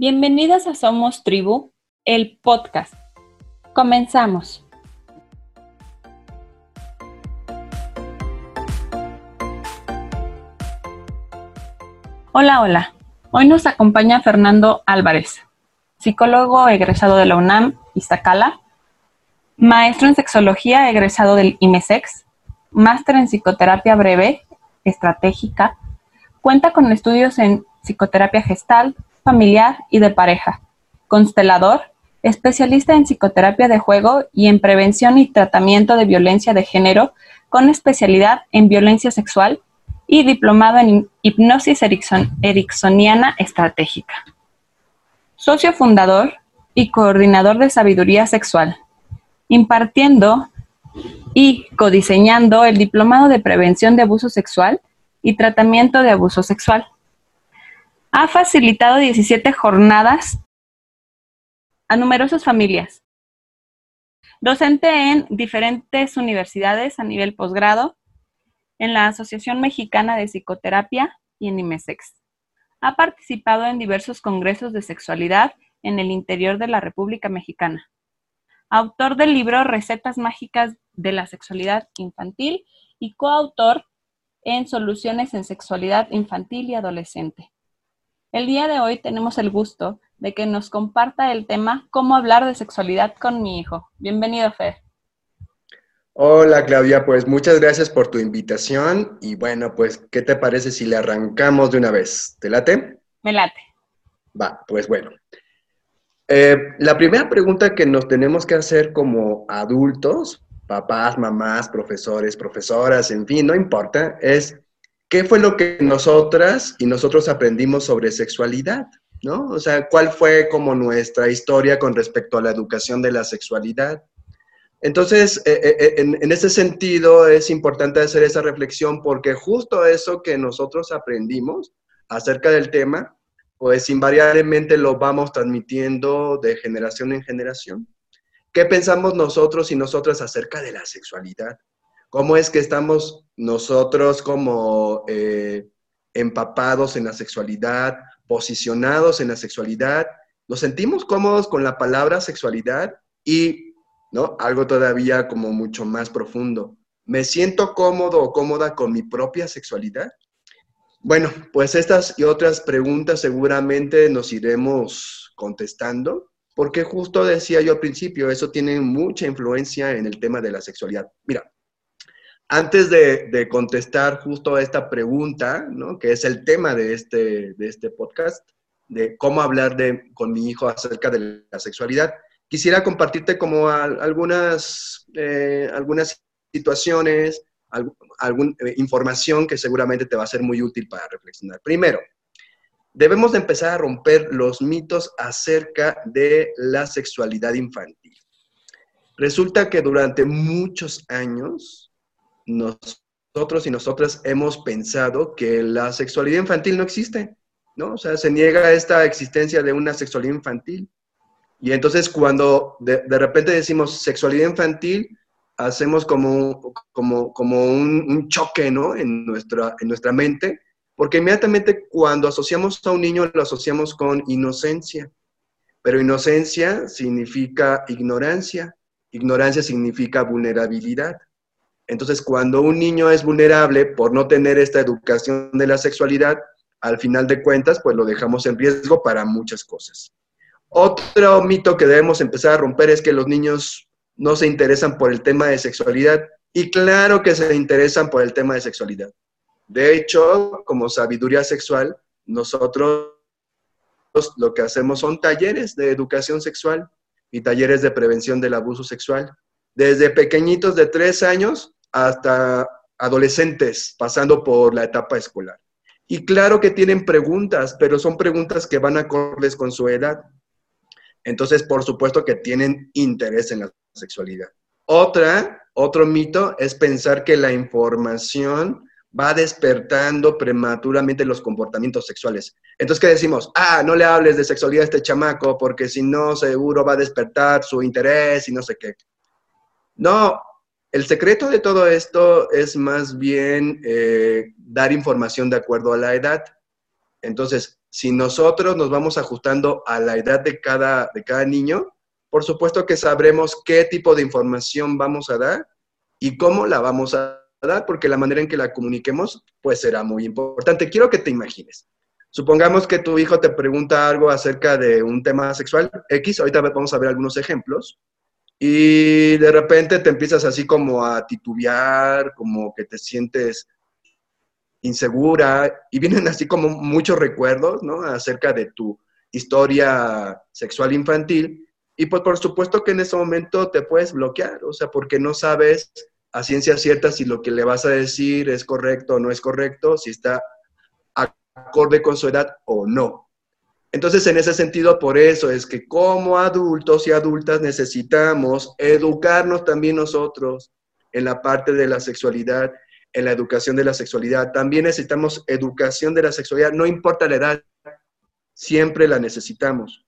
Bienvenidas a Somos Tribu, el podcast. Comenzamos. Hola, hola. Hoy nos acompaña Fernando Álvarez, psicólogo egresado de la UNAM, Iztacala, maestro en sexología egresado del IMESEX, máster en psicoterapia breve, estratégica, cuenta con estudios en psicoterapia gestal, familiar y de pareja, constelador, especialista en psicoterapia de juego y en prevención y tratamiento de violencia de género, con especialidad en violencia sexual y diplomado en hipnosis ericksoniana estratégica. Socio fundador y coordinador de sabiduría sexual, impartiendo y codiseñando el diplomado de prevención de abuso sexual y tratamiento de abuso sexual. Ha facilitado 17 jornadas a numerosas familias. Docente en diferentes universidades a nivel posgrado, en la Asociación Mexicana de Psicoterapia y en IMESEX. Ha participado en diversos congresos de sexualidad en el interior de la República Mexicana. Autor del libro Recetas Mágicas de la Sexualidad Infantil y coautor en Soluciones en Sexualidad Infantil y Adolescente. El día de hoy tenemos el gusto de que nos comparta el tema Cómo hablar de sexualidad con mi hijo. Bienvenido, Fer. Hola, Claudia, pues muchas gracias por tu invitación y bueno, pues, ¿qué te parece si le arrancamos de una vez? ¿Te late? Me late. Va, pues bueno. Eh, la primera pregunta que nos tenemos que hacer como adultos papás, mamás, profesores, profesoras, en fin, no importa, es qué fue lo que nosotras y nosotros aprendimos sobre sexualidad, ¿no? O sea, cuál fue como nuestra historia con respecto a la educación de la sexualidad. Entonces, eh, eh, eh, en, ese sentido es importante hacer esa reflexión porque justo eso que nosotros aprendimos acerca del tema, pues invariablemente lo vamos transmitiendo de generación en generación. ¿Qué pensamos nosotros y nosotras acerca de la sexualidad? ¿Cómo es que estamos nosotros como eh, empapados en la sexualidad, posicionados en la sexualidad? ¿Nos sentimos cómodos con la palabra sexualidad? Y, ¿no? Algo todavía como mucho más profundo. ¿Me siento cómodo o cómoda con mi propia sexualidad? Bueno, pues estas y otras preguntas seguramente nos iremos contestando porque justo decía yo al principio, eso tiene mucha influencia en el tema de la sexualidad. Mira, antes de, contestar justo a esta pregunta, ¿no? que es el tema de este, de este podcast, de cómo hablar de, con mi hijo acerca de la sexualidad, quisiera compartirte como algunas, eh, algunas situaciones, alguna eh, información que seguramente te va a ser muy útil para reflexionar. Primero, debemos de empezar a romper los mitos acerca de la sexualidad infantil. Resulta que durante muchos años nosotros y nosotras hemos pensado que la sexualidad infantil no existe, ¿no? O sea, se niega esta existencia de una sexualidad infantil. Y entonces cuando de, repente decimos sexualidad infantil, hacemos como, como, como un, un, choque, ¿no? En nuestra, en nuestra mente porque inmediatamente cuando asociamos a un niño lo asociamos con inocencia, pero inocencia significa ignorancia, ignorancia significa vulnerabilidad. Entonces, cuando un niño es vulnerable por no tener esta educación de la sexualidad, al final de cuentas, pues lo dejamos en riesgo para muchas cosas. Otro mito que debemos empezar a romper es que los niños no se interesan por el tema de sexualidad. Y claro que se interesan por el tema de sexualidad. De hecho, como sabiduría sexual, nosotros lo que hacemos son talleres de educación sexual y talleres de prevención del abuso sexual, desde pequeñitos de tres años hasta adolescentes, pasando por la etapa escolar. Y claro que tienen preguntas, pero son preguntas que van acordes con su edad. Entonces, por supuesto que tienen interés en la sexualidad. Otra, otro mito es pensar que la información va despertando prematuramente los comportamientos sexuales. Entonces, ¿qué decimos? Ah, no le hables de sexualidad a este chamaco porque si no, seguro va a despertar su interés y no sé qué. No, el secreto de todo esto es más bien eh, dar información de acuerdo a la edad. Entonces, si nosotros nos vamos ajustando a la edad de cada, de cada niño, por supuesto que sabremos qué tipo de información vamos a dar y cómo la vamos a dar, porque la manera en que la comuniquemos, pues será muy importante. Quiero que te imagines. Supongamos que tu hijo te pregunta algo acerca de un tema sexual X, ahorita vamos a ver algunos ejemplos, y de repente te empiezas así como a titubear, como que te sientes insegura, y vienen así como muchos recuerdos, ¿no? Acerca de tu historia sexual infantil, y pues por supuesto que en ese momento te puedes bloquear, o sea, porque no sabes a ciencia cierta si lo que le vas a decir es correcto o no es correcto, si está acorde con su edad o no. Entonces, en ese sentido, por eso es que como adultos y adultas necesitamos educarnos también nosotros en la parte de la sexualidad, en la educación de la sexualidad. También necesitamos educación de la sexualidad, no importa la edad, siempre la necesitamos.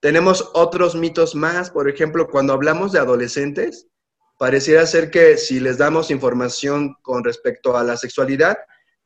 Tenemos otros mitos más, por ejemplo, cuando hablamos de adolescentes, pareciera ser que si les damos información con respecto a la sexualidad,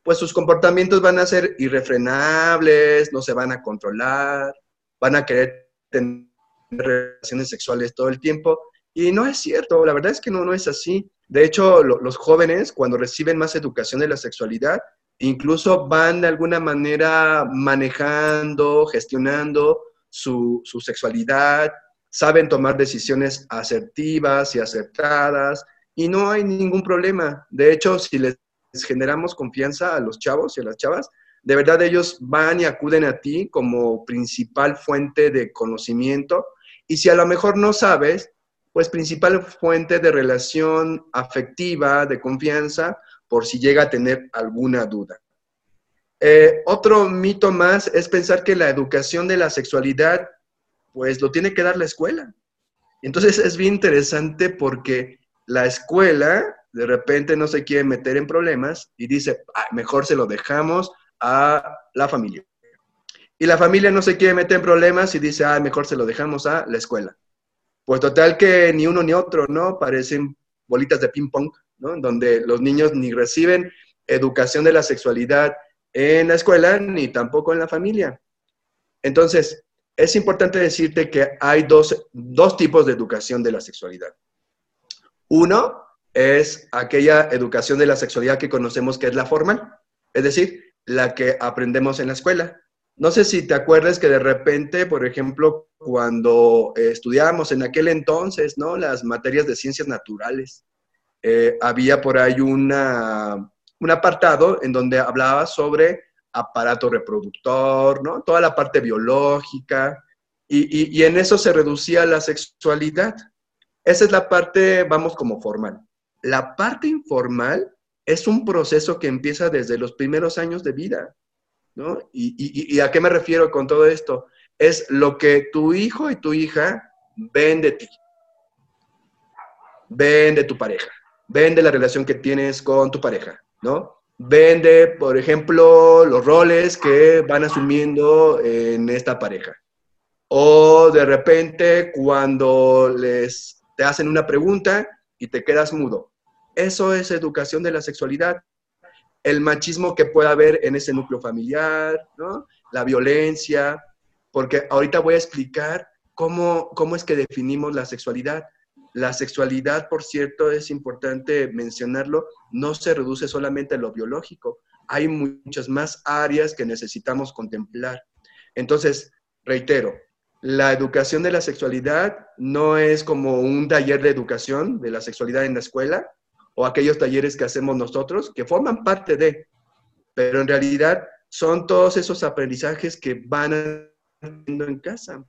pues sus comportamientos van a ser irrefrenables, no se van a controlar, van a querer tener relaciones sexuales todo el tiempo. Y no es cierto, la verdad es que no, no es así. De hecho, los jóvenes, cuando reciben más educación de la sexualidad, incluso van de alguna manera manejando, gestionando su, sexualidad, saben tomar decisiones asertivas y acertadas y no hay ningún problema. De hecho, si les generamos confianza a los chavos y a las chavas, de verdad ellos van y acuden a ti como principal fuente de conocimiento y si a lo mejor no sabes, pues principal fuente de relación afectiva, de confianza, por si llega a tener alguna duda. Eh, otro mito más es pensar que la educación de la sexualidad, pues lo tiene que dar la escuela. Entonces es bien interesante porque la escuela de repente no se quiere meter en problemas y dice, mejor se lo dejamos a la familia. Y la familia no se quiere meter en problemas y dice, ah, mejor se lo dejamos a la escuela. Pues total que ni uno ni otro, ¿no? Parecen bolitas de ping pong, ¿no? Donde los niños ni reciben educación de la sexualidad, en la escuela ni tampoco en la familia. Entonces, es importante decirte que hay dos, tipos de educación de la sexualidad. Uno es aquella educación de la sexualidad que conocemos que es la formal, es decir, la que aprendemos en la escuela. No sé si te acuerdas que de repente, por ejemplo, cuando estudiábamos en aquel entonces, ¿no? Las materias de ciencias naturales, eh, había por ahí una, un apartado en donde hablaba sobre aparato reproductor, ¿no? Toda la parte biológica, y, en eso se reducía la sexualidad. Esa es la parte, vamos, como formal. La parte informal es un proceso que empieza desde los primeros años de vida, ¿no? ¿Y, a qué me refiero con todo esto? Es lo que tu hijo y tu hija ven de ti, ven de tu pareja, ven de la relación que tienes con tu pareja, ¿no? Vende, por ejemplo, los roles que van asumiendo en esta pareja. O de repente cuando les te hacen una pregunta y te quedas mudo. Eso es educación de la sexualidad. El machismo que pueda haber en ese núcleo familiar. La violencia, porque ahorita voy a explicar cómo, cómo es que definimos la sexualidad. La sexualidad, por cierto, es importante mencionarlo, no se reduce solamente a lo biológico. Hay muchas más áreas que necesitamos contemplar. Entonces, reitero, la educación de la sexualidad no es como un taller de educación de la sexualidad en la escuela o aquellos talleres que hacemos nosotros, que forman parte de, pero en realidad son todos esos aprendizajes que van haciendo en casa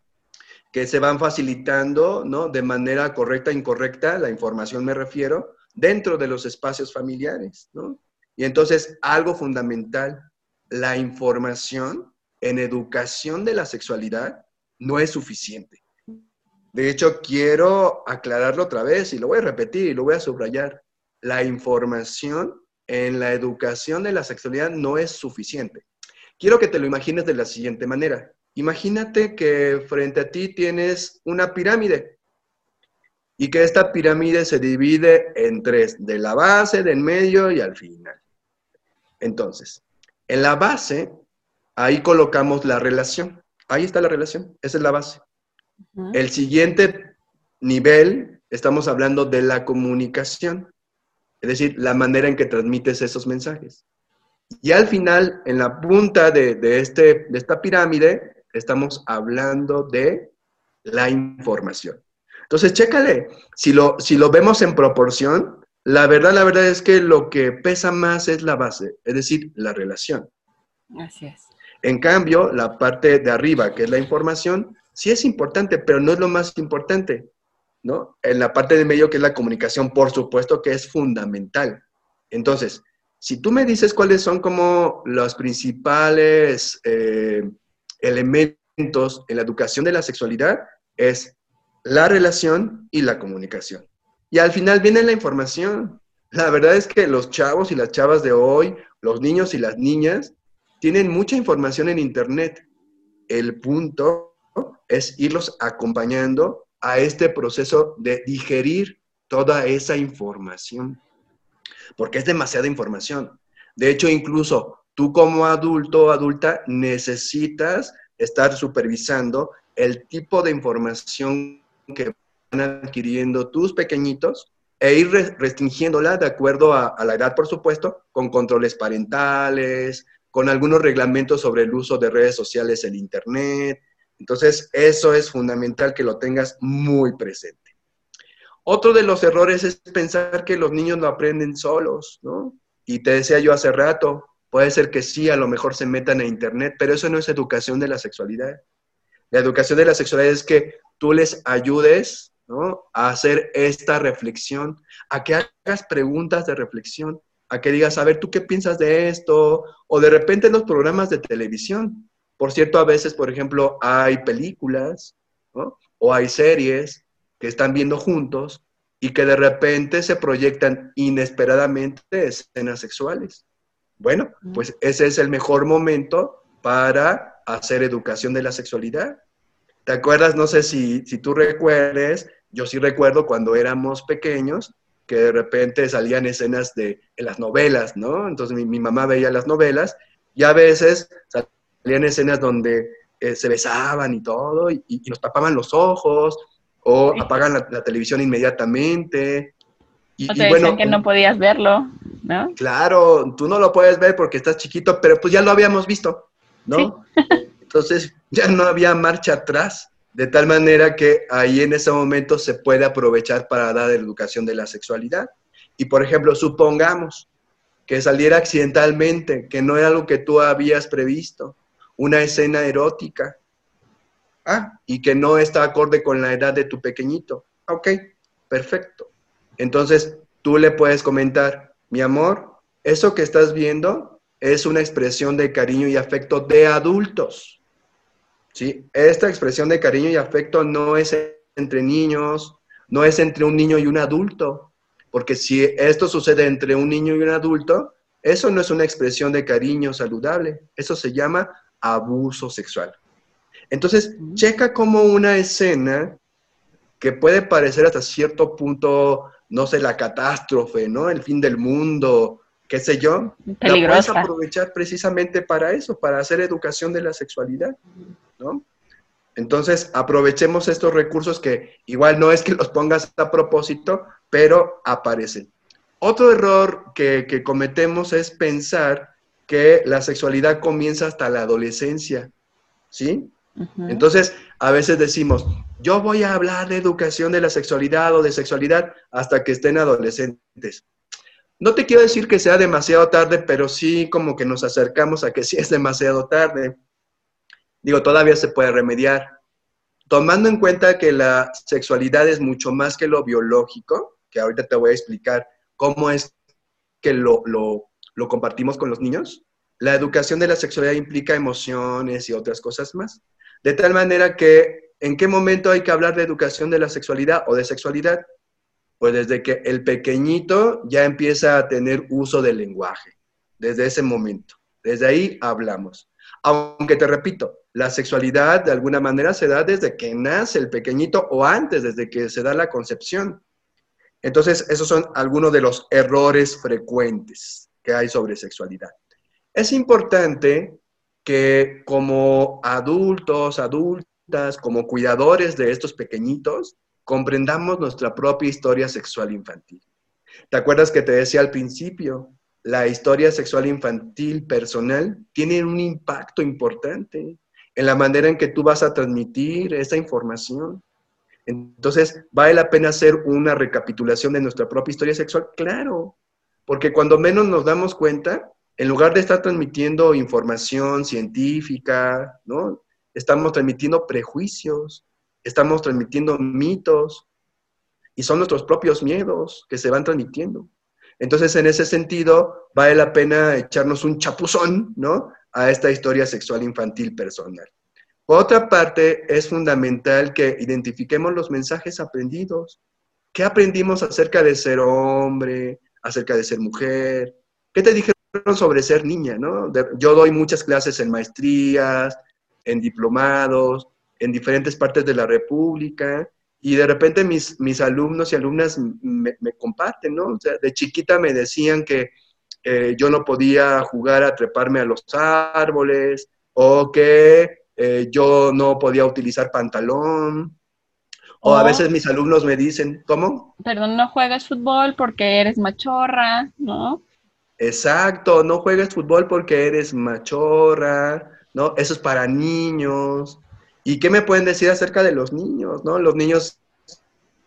que se van facilitando, ¿no? De manera correcta incorrecta, la información me refiero, dentro de los espacios familiares, ¿no? Y entonces, algo fundamental, la información en educación de la sexualidad no es suficiente. De hecho, quiero aclararlo otra vez y lo voy a repetir y lo voy a subrayar. La información en la educación de la sexualidad no es suficiente. Quiero que te lo imagines de la siguiente manera. Imagínate que frente a ti tienes una pirámide y que esta pirámide se divide en tres, de la base, del medio y al final. Entonces, en la base ahí colocamos la relación. Ahí está la relación, esa es la base. El siguiente nivel, estamos hablando de la comunicación, es decir, la manera en que transmites esos mensajes. Y al final, en la punta de, este, de esta pirámide, estamos hablando de la información. Entonces, chécale, si lo, si lo vemos en proporción, la verdad, la verdad es que lo que pesa más es la base, es decir, la relación. Así es. En cambio, la parte de arriba, que es la información, sí es importante, pero no es lo más importante, ¿no? En la parte de medio, que es la comunicación, por supuesto que es fundamental. Entonces, si tú me dices cuáles son como los principales eh, elementos en la educación de la sexualidad, es la relación y la comunicación. Y al final viene la información. La verdad es que los chavos y las chavas de hoy, los niños y las niñas, tienen mucha información en Internet. El punto es irlos acompañando a este proceso de digerir toda esa información, porque es demasiada información. De hecho, incluso tú como adulto o adulta necesitas estar supervisando el tipo de información que van adquiriendo tus pequeñitos e ir restringiéndola de acuerdo a, la edad, por supuesto, con controles parentales, con algunos reglamentos sobre el uso de redes sociales en Internet. Entonces, eso es fundamental que lo tengas muy presente. Otro de los errores es pensar que los niños lo aprenden solos, ¿no? Y te decía yo hace rato, puede ser que sí, a lo mejor se metan a Internet, pero eso no es educación de la sexualidad. La educación de la sexualidad es que tú les ayudes a hacer esta reflexión, a que hagas preguntas de reflexión, a que digas, a ver, ¿tú qué piensas de esto? O de repente en los programas de televisión. Por cierto, a veces, por ejemplo, hay películas o hay series que están viendo juntos y que de repente se proyectan inesperadamente escenas sexuales. Bueno, pues ese es el mejor momento para hacer educación de la sexualidad. ¿Te acuerdas? No sé si, si tú recuerdes, yo sí recuerdo cuando éramos pequeños, que de repente salían escenas de en las novelas, ¿no? Entonces mi, mamá veía las novelas y a veces salían escenas donde eh, se besaban y todo y, nos tapaban los ojos o apagan la, televisión inmediatamente. Y, o te decían que no podías verlo, ¿no? Claro, tú no lo puedes ver porque estás chiquito, pero pues ya lo habíamos visto, ¿no? Entonces ya no había marcha atrás, de tal manera que ahí en ese momento se puede aprovechar para dar educación de la sexualidad. Y por ejemplo, supongamos que saliera accidentalmente, que no era algo que tú habías previsto, una escena erótica, ah, y que no está acorde con la edad de tu pequeñito. Ok, perfecto. Entonces, tú le puedes comentar, mi amor, eso que estás viendo es una expresión de cariño y afecto de adultos. ¿sí? Esta expresión de cariño y afecto no es entre niños, no es entre un niño y un adulto, porque si esto sucede entre un niño y un adulto, eso no es una expresión de cariño saludable, eso se llama abuso sexual. Entonces, checa como una escena que puede parecer hasta cierto punto, no sé, la catástrofe, ¿no? El fin del mundo, qué sé yo, la puedes aprovechar precisamente para eso, para hacer educación de la sexualidad. ¿no? Entonces, aprovechemos estos recursos que igual no es que los pongas a propósito, pero aparecen. Otro error que, cometemos es pensar que la sexualidad comienza hasta la adolescencia, ¿sí? Entonces, a veces decimos, yo voy a hablar de educación de la sexualidad o de sexualidad hasta que estén adolescentes. No te quiero decir que sea demasiado tarde, pero sí como que nos acercamos a que sí es demasiado tarde digo, todavía se puede remediar. Tomando en cuenta que la sexualidad es mucho más que lo biológico, que ahorita te voy a explicar cómo es que lo, lo compartimos con los niños, la educación de la sexualidad implica emociones y otras cosas más. De tal manera que, ¿en qué momento hay que hablar de educación de la sexualidad o de sexualidad? Pues desde que el pequeñito ya empieza a tener uso del lenguaje, desde ese momento. Desde ahí hablamos. Aunque te repito, la sexualidad de alguna manera se da desde que nace el pequeñito o antes, desde que se da la concepción. Entonces, esos son algunos de los errores frecuentes que hay sobre sexualidad. Es importante que como adultos, adultas, como cuidadores de estos pequeñitos, comprendamos nuestra propia historia sexual infantil. ¿Te acuerdas que te decía al principio? La historia sexual infantil personal tiene un impacto importante en la manera en que tú vas a transmitir esa información. Entonces, ¿vale la pena hacer una recapitulación de nuestra propia historia sexual? Claro, porque cuando menos nos damos cuenta, en lugar de estar transmitiendo información científica, ¿no? Estamos transmitiendo prejuicios, estamos transmitiendo mitos, y son nuestros propios miedos que se van transmitiendo. Entonces, en ese sentido, vale la pena echarnos un chapuzón, ¿no? A esta historia sexual infantil personal. Por otra parte, es fundamental que identifiquemos los mensajes aprendidos. ¿Qué aprendimos acerca de ser hombre, acerca de ser mujer? ¿Qué te dijeron sobre ser niña, no? yo doy muchas clases en maestrías, en diplomados, en diferentes partes de la República, y de repente mis, mis alumnos y alumnas me, comparten, ¿no? O sea, de chiquita me decían que eh, yo no podía jugar a treparme a los árboles o que eh, yo no podía utilizar pantalón. O a veces mis alumnos me dicen, ¿cómo? Perdón, no juegas fútbol porque eres machorra, ¿no? Exacto, no juegas fútbol porque eres machorra, ¿no? Eso es para niños. ¿Y qué me pueden decir acerca de los niños? ¿no? Los niños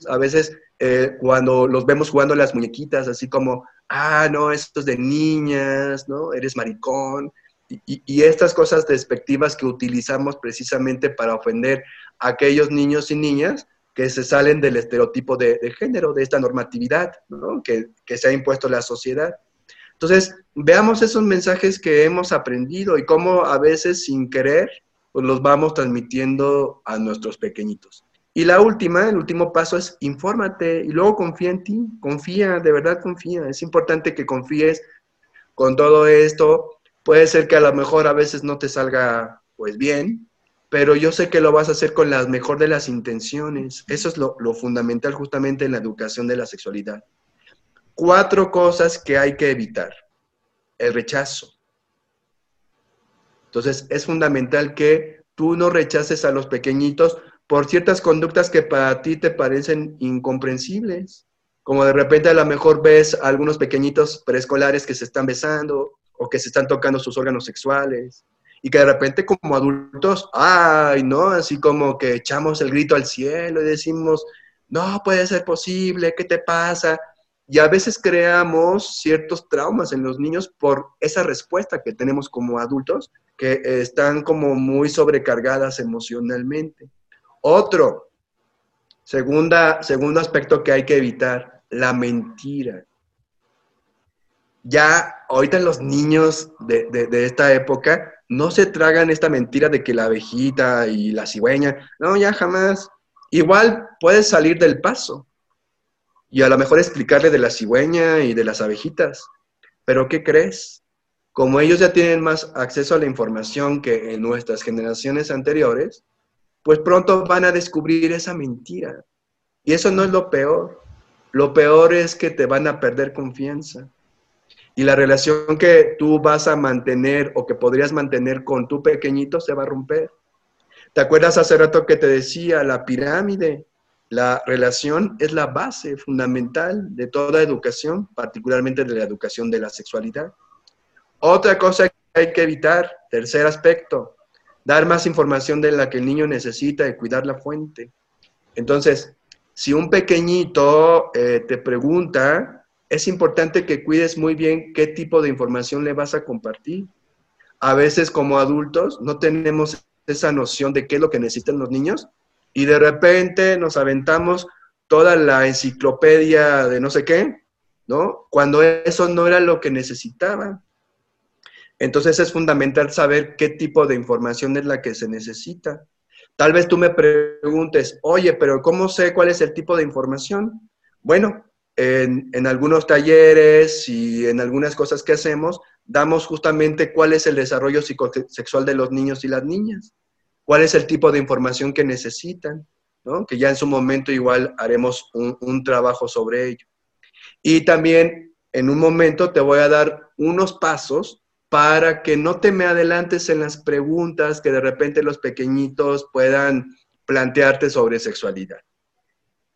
a veces eh, cuando los vemos jugando las muñequitas, así como, ah, no, esto es de niñas, ¿no? Eres maricón. Y, estas cosas despectivas que utilizamos precisamente para ofender a aquellos niños y niñas que se salen del estereotipo de, género, de esta normatividad ¿no? que, que se ha impuesto la sociedad. Entonces, veamos esos mensajes que hemos aprendido y cómo a veces sin querer pues los vamos transmitiendo a nuestros pequeñitos. Y la última, el último paso es infórmate y luego confía en ti, confía, de verdad confía. Es importante que confíes con todo esto. Puede ser que a lo mejor a veces no te salga pues bien, pero yo sé que lo vas a hacer con la mejor de las intenciones. Eso es lo, fundamental justamente en la educación de la sexualidad. Cuatro cosas que hay que evitar. El rechazo, entonces, es fundamental que tú no rechaces a los pequeñitos por ciertas conductas que para ti te parecen incomprensibles. Como de repente a lo mejor ves a algunos pequeñitos preescolares que se están besando o que se están tocando sus órganos sexuales. Y que de repente como adultos, ay, ¿no? Así como que echamos el grito al cielo y decimos, no puede ser posible, ¿qué te pasa? Y a veces creamos ciertos traumas en los niños por esa respuesta que tenemos como adultos que están como muy sobrecargadas emocionalmente. Otro, segunda, segundo aspecto que hay que evitar, la mentira. Ya ahorita los niños de, de, esta época no se tragan esta mentira de que la abejita y la cigüeña, no, ya jamás. Igual puedes salir del paso y a lo mejor explicarle de la cigüeña y de las abejitas. Pero ¿qué crees? como ellos ya tienen más acceso a la información que en nuestras generaciones anteriores, pues pronto van a descubrir esa mentira. Y eso no es lo peor. Lo peor es que te van a perder confianza. Y la relación que tú vas a mantener o que podrías mantener con tu pequeñito se va a romper. ¿Te acuerdas hace rato que te decía la pirámide? La relación es la base fundamental de toda educación, particularmente de la educación de la sexualidad. Otra cosa que hay que evitar, tercer aspecto, dar más información de la que el niño necesita y cuidar la fuente. Entonces, si un pequeñito eh, te pregunta, es importante que cuides muy bien qué tipo de información le vas a compartir. A veces como adultos no tenemos esa noción de qué es lo que necesitan los niños y de repente nos aventamos toda la enciclopedia de no sé qué, ¿no? Cuando eso no era lo que necesitaban. Entonces es fundamental saber qué tipo de información es la que se necesita. Tal vez tú me preguntes, oye, pero ¿cómo sé cuál es el tipo de información? Bueno, en, algunos talleres y en algunas cosas que hacemos, damos justamente cuál es el desarrollo psicosexual de los niños y las niñas, cuál es el tipo de información que necesitan, ¿no? que ya en su momento igual haremos un, un trabajo sobre ello. Y también en un momento te voy a dar unos pasos para que no te me adelantes en las preguntas que de repente los pequeñitos puedan plantearte sobre sexualidad.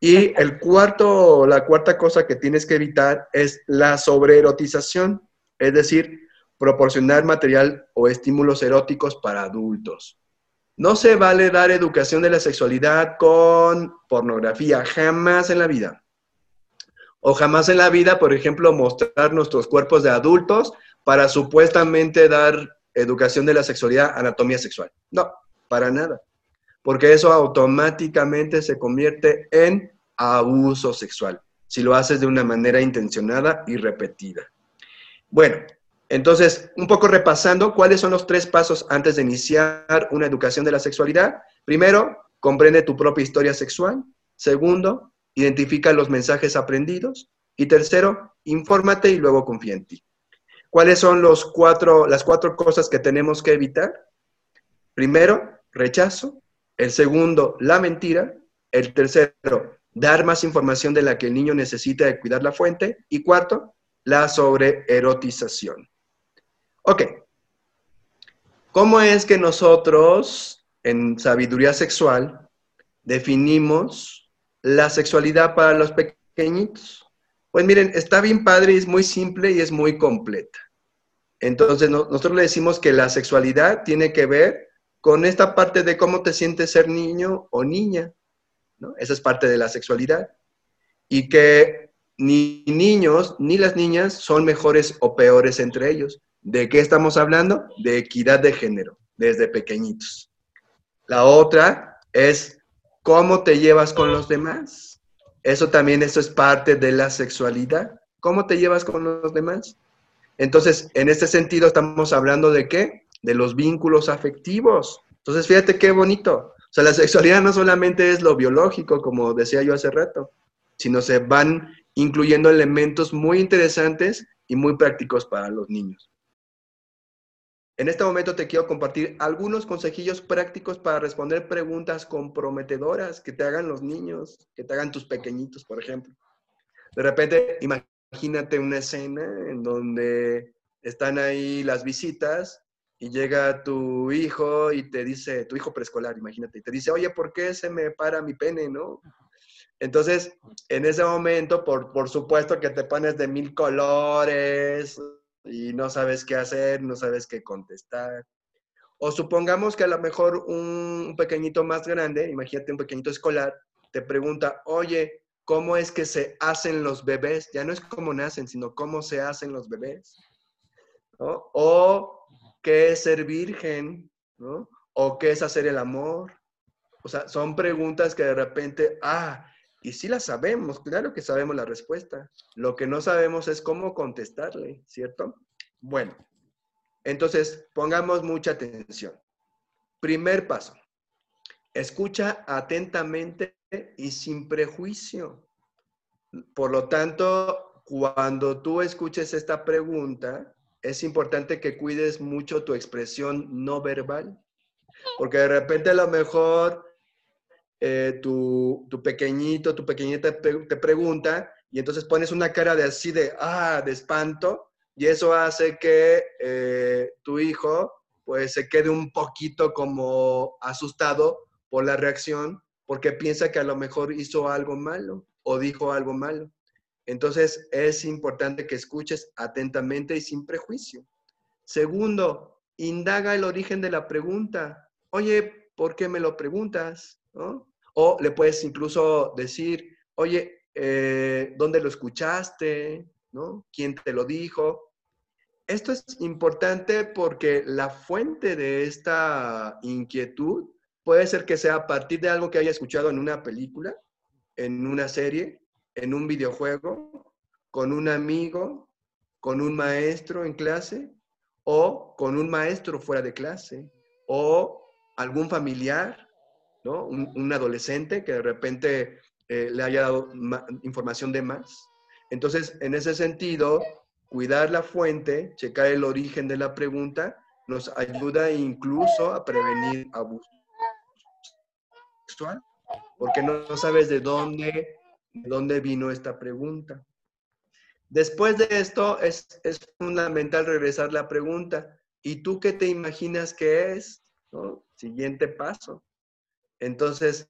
Y el cuarto, la cuarta cosa que tienes que evitar es la sobreerotización, es decir, proporcionar material o estímulos eróticos para adultos. No se vale dar educación de la sexualidad con pornografía, jamás en la vida. O jamás en la vida, por ejemplo, mostrar nuestros cuerpos de adultos para supuestamente dar educación de la sexualidad, anatomía sexual. No, para nada. Porque eso automáticamente se convierte en abuso sexual, si lo haces de una manera intencionada y repetida. Bueno, entonces, un poco repasando, ¿cuáles son los tres pasos antes de iniciar una educación de la sexualidad? Primero, comprende tu propia historia sexual. Segundo, identifica los mensajes aprendidos. Y tercero, infórmate y luego confía en ti. ¿Cuáles son los cuatro, las cuatro cosas que tenemos que evitar? Primero, rechazo. El segundo, la mentira. El tercero, dar más información de la que el niño necesita de cuidar la fuente. Y cuarto, la sobreerotización. Ok. ¿Cómo es que nosotros, en sabiduría sexual, definimos la sexualidad para los pequeñitos? Pues miren, está bien padre, es muy simple y es muy completa. Entonces, nosotros le decimos que la sexualidad tiene que ver con esta parte de cómo te sientes ser niño o niña. Esa es parte de la sexualidad. Y que ni niños ni las niñas son mejores o peores entre ellos. ¿De qué estamos hablando? De equidad de género, desde pequeñitos. La otra es cómo te llevas con los demás. Eso también, eso es parte de la sexualidad. ¿Cómo te llevas con los demás? Entonces, en este sentido, estamos hablando de qué? De los vínculos afectivos. Entonces, fíjate qué bonito. O sea, la sexualidad no solamente es lo biológico, como decía yo hace rato, sino se van incluyendo elementos muy interesantes y muy prácticos para los niños. En este momento te quiero compartir algunos consejillos prácticos para responder preguntas comprometedoras que te hagan los niños, que te hagan tus pequeñitos, por ejemplo. De repente, imagínate una escena en donde están ahí las visitas y llega tu hijo y te dice, tu hijo preescolar, imagínate, y te dice, oye, ¿por qué se me para mi pene, no? Entonces, en ese momento, por, por supuesto que te pones de mil colores, y no sabes qué hacer, no sabes qué contestar. O supongamos que a lo mejor un pequeñito más grande, imagínate un pequeñito escolar, te pregunta, oye, ¿cómo es que se hacen los bebés? Ya no es cómo nacen, sino cómo se hacen los bebés. O qué es ser virgen, ¿no? O qué es hacer el amor. O sea, son preguntas que de repente, ah, y sí la sabemos, claro que sabemos la respuesta. Lo que no sabemos es cómo contestarle, ¿cierto? Bueno, entonces pongamos mucha atención. Primer paso, escucha atentamente y sin prejuicio. Por lo tanto, cuando tú escuches esta pregunta, es importante que cuides mucho tu expresión no verbal, porque de repente a lo mejor eh, tu, pequeñito, tu pequeñita te, pregunta y entonces pones una cara de así de, ah, de espanto y eso hace que eh, tu hijo pues se quede un poquito como asustado por la reacción porque piensa que a lo mejor hizo algo malo o dijo algo malo. Entonces es importante que escuches atentamente y sin prejuicio. Segundo, indaga el origen de la pregunta. Oye, ¿por qué me lo preguntas? O le puedes incluso decir, oye, eh, ¿dónde lo escuchaste? ¿Quién te lo dijo? Esto es importante porque la fuente de esta inquietud puede ser que sea a partir de algo que haya escuchado en una película, en una serie, en un videojuego, con un amigo, con un maestro en clase o con un maestro fuera de clase o algún familiar un, adolescente que de repente eh, le haya dado información de más. Entonces, en ese sentido, cuidar la fuente, checar el origen de la pregunta, nos ayuda incluso a prevenir abuso sexual, porque no, sabes de dónde, de dónde vino esta pregunta. Después de esto, es, fundamental regresar la pregunta. ¿Y tú qué te imaginas que es? Siguiente paso. Entonces,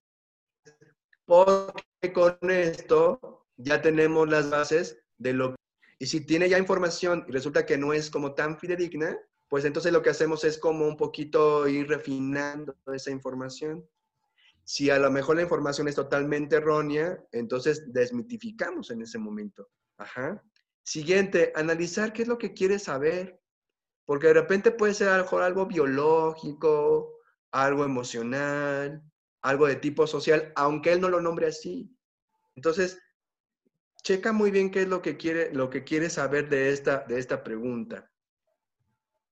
porque con esto ya tenemos las bases de lo y si tiene ya información y resulta que no es como tan fidedigna, pues entonces lo que hacemos es como un poquito ir refinando esa información. Si a lo mejor la información es totalmente errónea, entonces desmitificamos en ese momento. Siguiente, analizar qué es lo que quiere saber. Porque de repente puede ser mejor algo biológico, algo emocional, algo de tipo social, aunque él no lo nombre así. Entonces, checa muy bien qué es lo que quiere, lo que quiere saber de esta, de esta pregunta.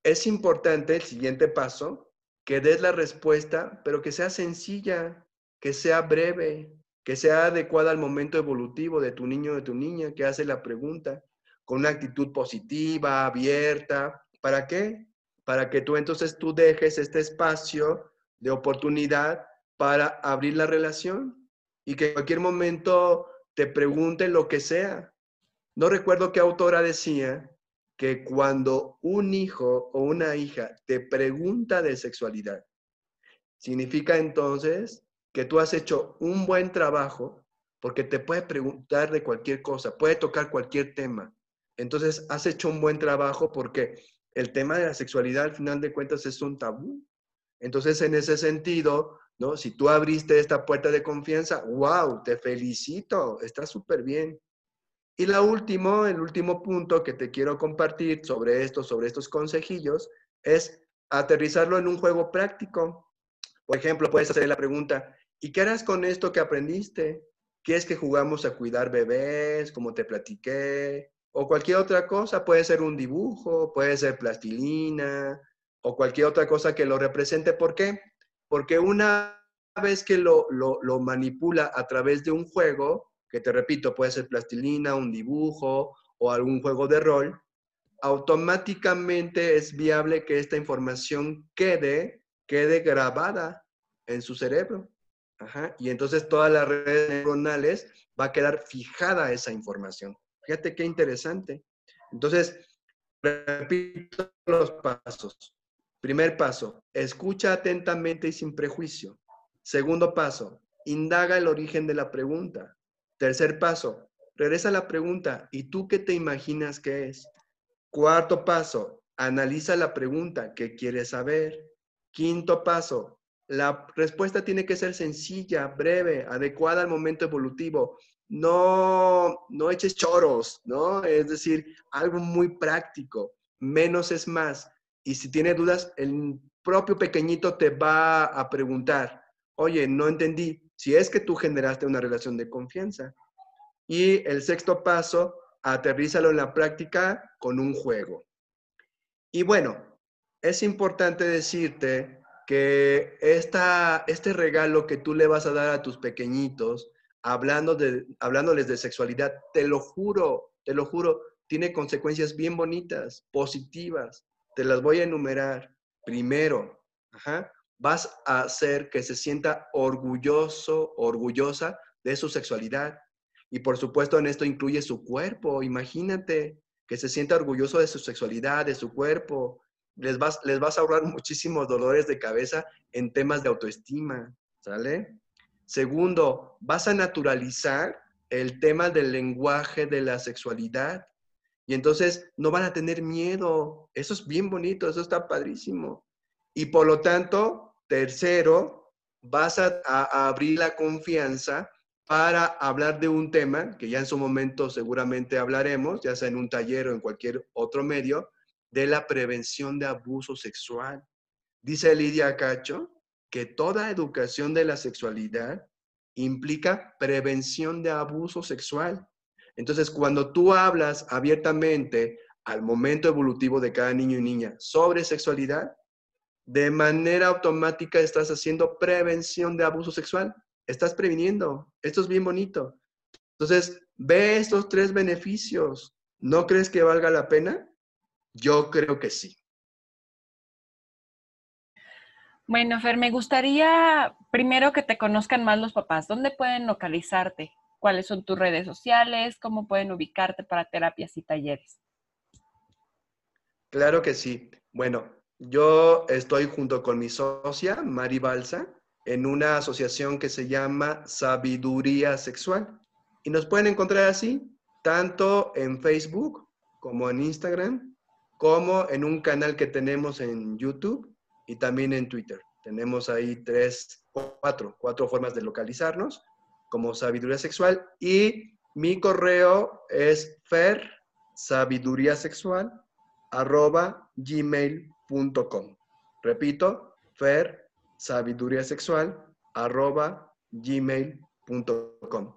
Es importante el siguiente paso, que des la respuesta, pero que sea sencilla, que sea breve, que sea adecuada al momento evolutivo de tu niño o de tu niña que hace la pregunta, con una actitud positiva, abierta. ¿Para qué? Para que tú entonces tú dejes este espacio de oportunidad para abrir la relación y que en cualquier momento te pregunte lo que sea. No recuerdo qué autora decía que cuando un hijo o una hija te pregunta de sexualidad, significa entonces que tú has hecho un buen trabajo porque te puede preguntar de cualquier cosa, puede tocar cualquier tema. Entonces, has hecho un buen trabajo porque el tema de la sexualidad al final de cuentas es un tabú. Entonces, en ese sentido, ¿no? Si tú abriste esta puerta de confianza, wow, te felicito, está súper bien. Y la último, el último punto que te quiero compartir sobre esto, sobre estos consejillos, es aterrizarlo en un juego práctico. Por ejemplo, puedes hacer la pregunta, ¿y qué harás con esto que aprendiste? ¿Quieres que jugamos a cuidar bebés, como te platiqué? O cualquier otra cosa, puede ser un dibujo, puede ser plastilina, o cualquier otra cosa que lo represente. ¿Por qué? Porque una vez que lo, lo, manipula a través de un juego, que te repito, puede ser plastilina, un dibujo o algún juego de rol, automáticamente es viable que esta información quede, quede grabada en su cerebro. Y entonces todas las redes neuronales va a quedar fijada esa información. Fíjate qué interesante. Entonces, repito los pasos. Primer paso, escucha atentamente y sin prejuicio. Segundo paso, indaga el origen de la pregunta. Tercer paso, regresa la pregunta, ¿y tú qué te imaginas que es? Cuarto paso, analiza la pregunta, ¿qué quieres saber? Quinto paso, la respuesta tiene que ser sencilla, breve, adecuada al momento evolutivo. No, no eches choros, ¿no? Es decir, algo muy práctico. Menos es más. Y si tiene dudas, el propio pequeñito te va a preguntar, oye, no entendí, si es que tú generaste una relación de confianza. Y el sexto paso, aterrízalo en la práctica con un juego. Y bueno, es importante decirte que esta, este regalo que tú le vas a dar a tus pequeñitos, hablando de, hablándoles de sexualidad, te lo juro, te lo juro, tiene consecuencias bien bonitas, positivas. Te las voy a enumerar. Primero, vas a hacer que se sienta orgulloso, orgullosa de su sexualidad. Y por supuesto en esto incluye su cuerpo. Imagínate que se sienta orgulloso de su sexualidad, de su cuerpo. Les vas, les vas a ahorrar muchísimos dolores de cabeza en temas de autoestima, ¿sale? Segundo, vas a naturalizar el tema del lenguaje de la sexualidad. Y entonces no van a tener miedo. Eso es bien bonito, eso está padrísimo. Y por lo tanto, tercero, vas a, abrir la confianza para hablar de un tema que ya en su momento seguramente hablaremos, ya sea en un taller o en cualquier otro medio, de la prevención de abuso sexual. Dice Lidia Cacho que toda educación de la sexualidad implica prevención de abuso sexual. Entonces, cuando tú hablas abiertamente al momento evolutivo de cada niño y niña sobre sexualidad, de manera automática estás haciendo prevención de abuso sexual. Estás previniendo. Esto es bien bonito. Entonces, ve estos tres beneficios. ¿No crees que valga la pena? Yo creo que sí. Bueno, Fer, me gustaría primero que te conozcan más los papás. ¿Dónde pueden localizarte? cuáles son tus redes sociales, cómo pueden ubicarte para terapias y talleres. Claro que sí. Bueno, yo estoy junto con mi socia, Mari Balsa, en una asociación que se llama Sabiduría Sexual. Y nos pueden encontrar así, tanto en Facebook como en Instagram, como en un canal que tenemos en YouTube y también en Twitter. Tenemos ahí tres, cuatro, cuatro formas de localizarnos como sabiduría sexual y mi correo es fer sabiduría sexual arroba gmail.com. Repito, fer sabiduría sexual arroba gmail.com.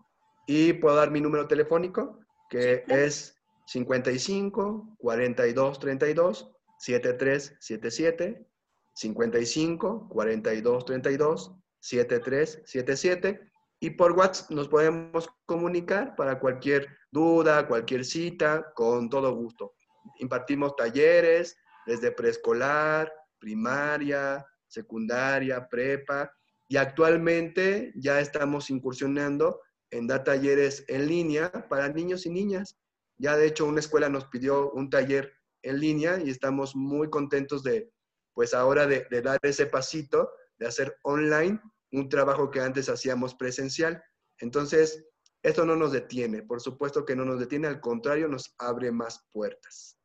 Y puedo dar mi número telefónico, que es 55 42 32 73 77 55 42 32 73 77 y por WhatsApp nos podemos comunicar para cualquier duda, cualquier cita, con todo gusto. Impartimos talleres desde preescolar, primaria, secundaria, prepa y actualmente ya estamos incursionando en dar talleres en línea para niños y niñas. Ya de hecho una escuela nos pidió un taller en línea y estamos muy contentos de, pues ahora de, dar ese pasito, de hacer online un trabajo que antes hacíamos presencial. Entonces, esto no nos detiene, por supuesto que no nos detiene, al contrario, nos abre más puertas.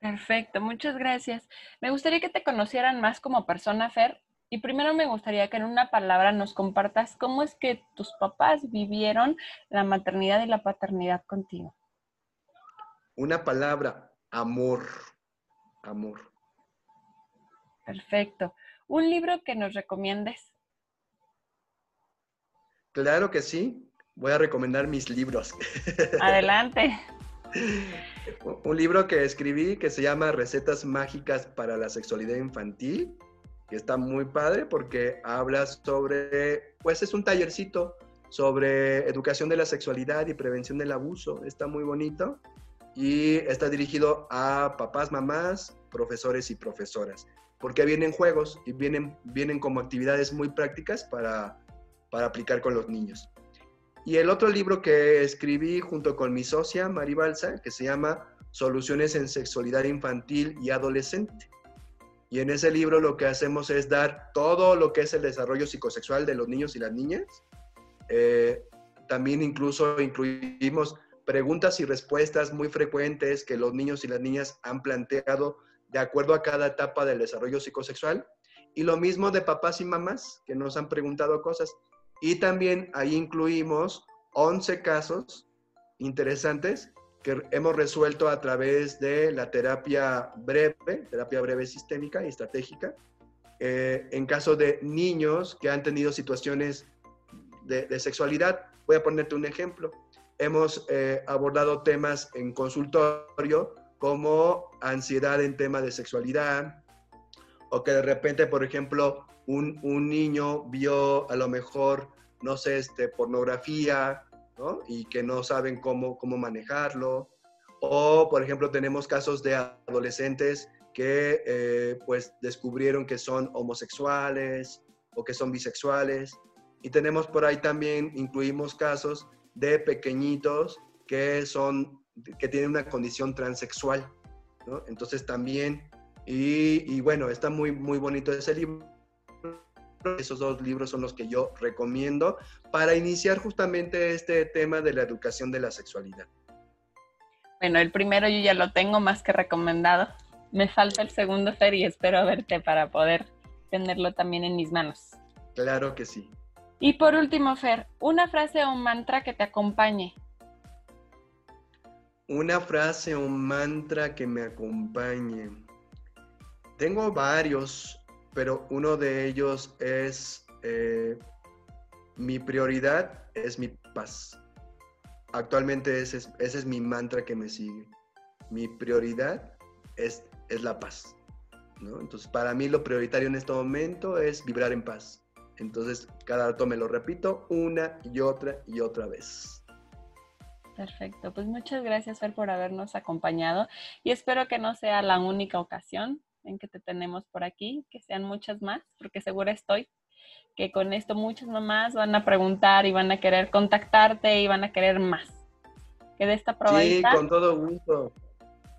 Perfecto, muchas gracias. Me gustaría que te conocieran más como persona, Fer, y primero me gustaría que en una palabra nos compartas cómo es que tus papás vivieron la maternidad y la paternidad contigo. Una palabra, amor. Amor. Perfecto. Un libro que nos recomiendes. Claro que sí. Voy a recomendar mis libros. Adelante. Un libro que escribí que se llama Recetas Mágicas para la Sexualidad Infantil, que está muy padre porque habla sobre, pues es un tallercito sobre educación de la sexualidad y prevención del abuso. Está muy bonito y está dirigido a papás, mamás, profesores y profesoras, porque vienen juegos y vienen, vienen como actividades muy prácticas para, para aplicar con los niños. Y el otro libro que escribí junto con mi socia, Mari Balsa, que se llama Soluciones en Sexualidad Infantil y Adolescente. Y en ese libro lo que hacemos es dar todo lo que es el desarrollo psicosexual de los niños y las niñas. Eh, también incluso incluimos preguntas y respuestas muy frecuentes que los niños y las niñas han planteado de acuerdo a cada etapa del desarrollo psicosexual. Y lo mismo de papás y mamás que nos han preguntado cosas. Y también ahí incluimos 11 casos interesantes que hemos resuelto a través de la terapia breve, terapia breve sistémica y estratégica, eh, en caso de niños que han tenido situaciones de, sexualidad. Voy a ponerte un ejemplo. Hemos eh, abordado temas en consultorio como ansiedad en tema de sexualidad, o que de repente, por ejemplo, un, un niño vio a lo mejor, no sé, este, pornografía, ¿no? Y que no saben cómo, cómo manejarlo. O, por ejemplo, tenemos casos de adolescentes que eh, pues descubrieron que son homosexuales o que son bisexuales. Y tenemos por ahí también, incluimos casos de pequeñitos que son, que tienen una condición transexual, ¿no? Entonces también y, bueno, está muy, muy bonito ese libro. Esos dos libros son los que yo recomiendo para iniciar justamente este tema de la educación de la sexualidad. Bueno, el primero yo ya lo tengo más que recomendado. Me falta el segundo, Fer, y espero verte para poder tenerlo también en mis manos. Claro que sí. Y por último, Fer, una frase o un mantra que te acompañe. Una frase o un mantra que me acompañe. Tengo varios, pero uno de ellos es eh, mi prioridad es mi paz. Actualmente ese es, mi mantra que me sigue. Mi prioridad es, es la paz. Entonces, para mí lo prioritario en este momento es vibrar en paz. Entonces, cada rato me lo repito una y otra y otra vez. Perfecto, pues muchas gracias Fer por habernos acompañado y espero que no sea la única ocasión en que te tenemos por aquí, que sean muchas más, porque segura estoy que con esto muchas mamás van a preguntar y van a querer contactarte y van a querer más. Que de esta probadita. Sí, con todo gusto.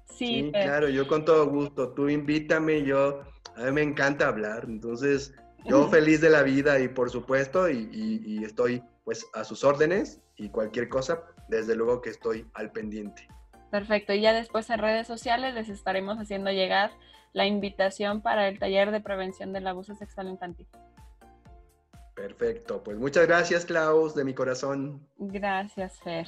Sí, Sí, claro, yo con todo gusto. Tú invítame, yo, a mí me encanta hablar, entonces yo feliz de la vida y por supuesto, y, y- y estoy pues a sus órdenes y cualquier cosa, desde luego que estoy al pendiente. Perfecto. Y ya después en redes sociales les estaremos haciendo llegar la invitación para el taller de prevención del abuso sexual infantil. Perfecto, pues muchas gracias Klaus, de mi corazón. Gracias, Fer.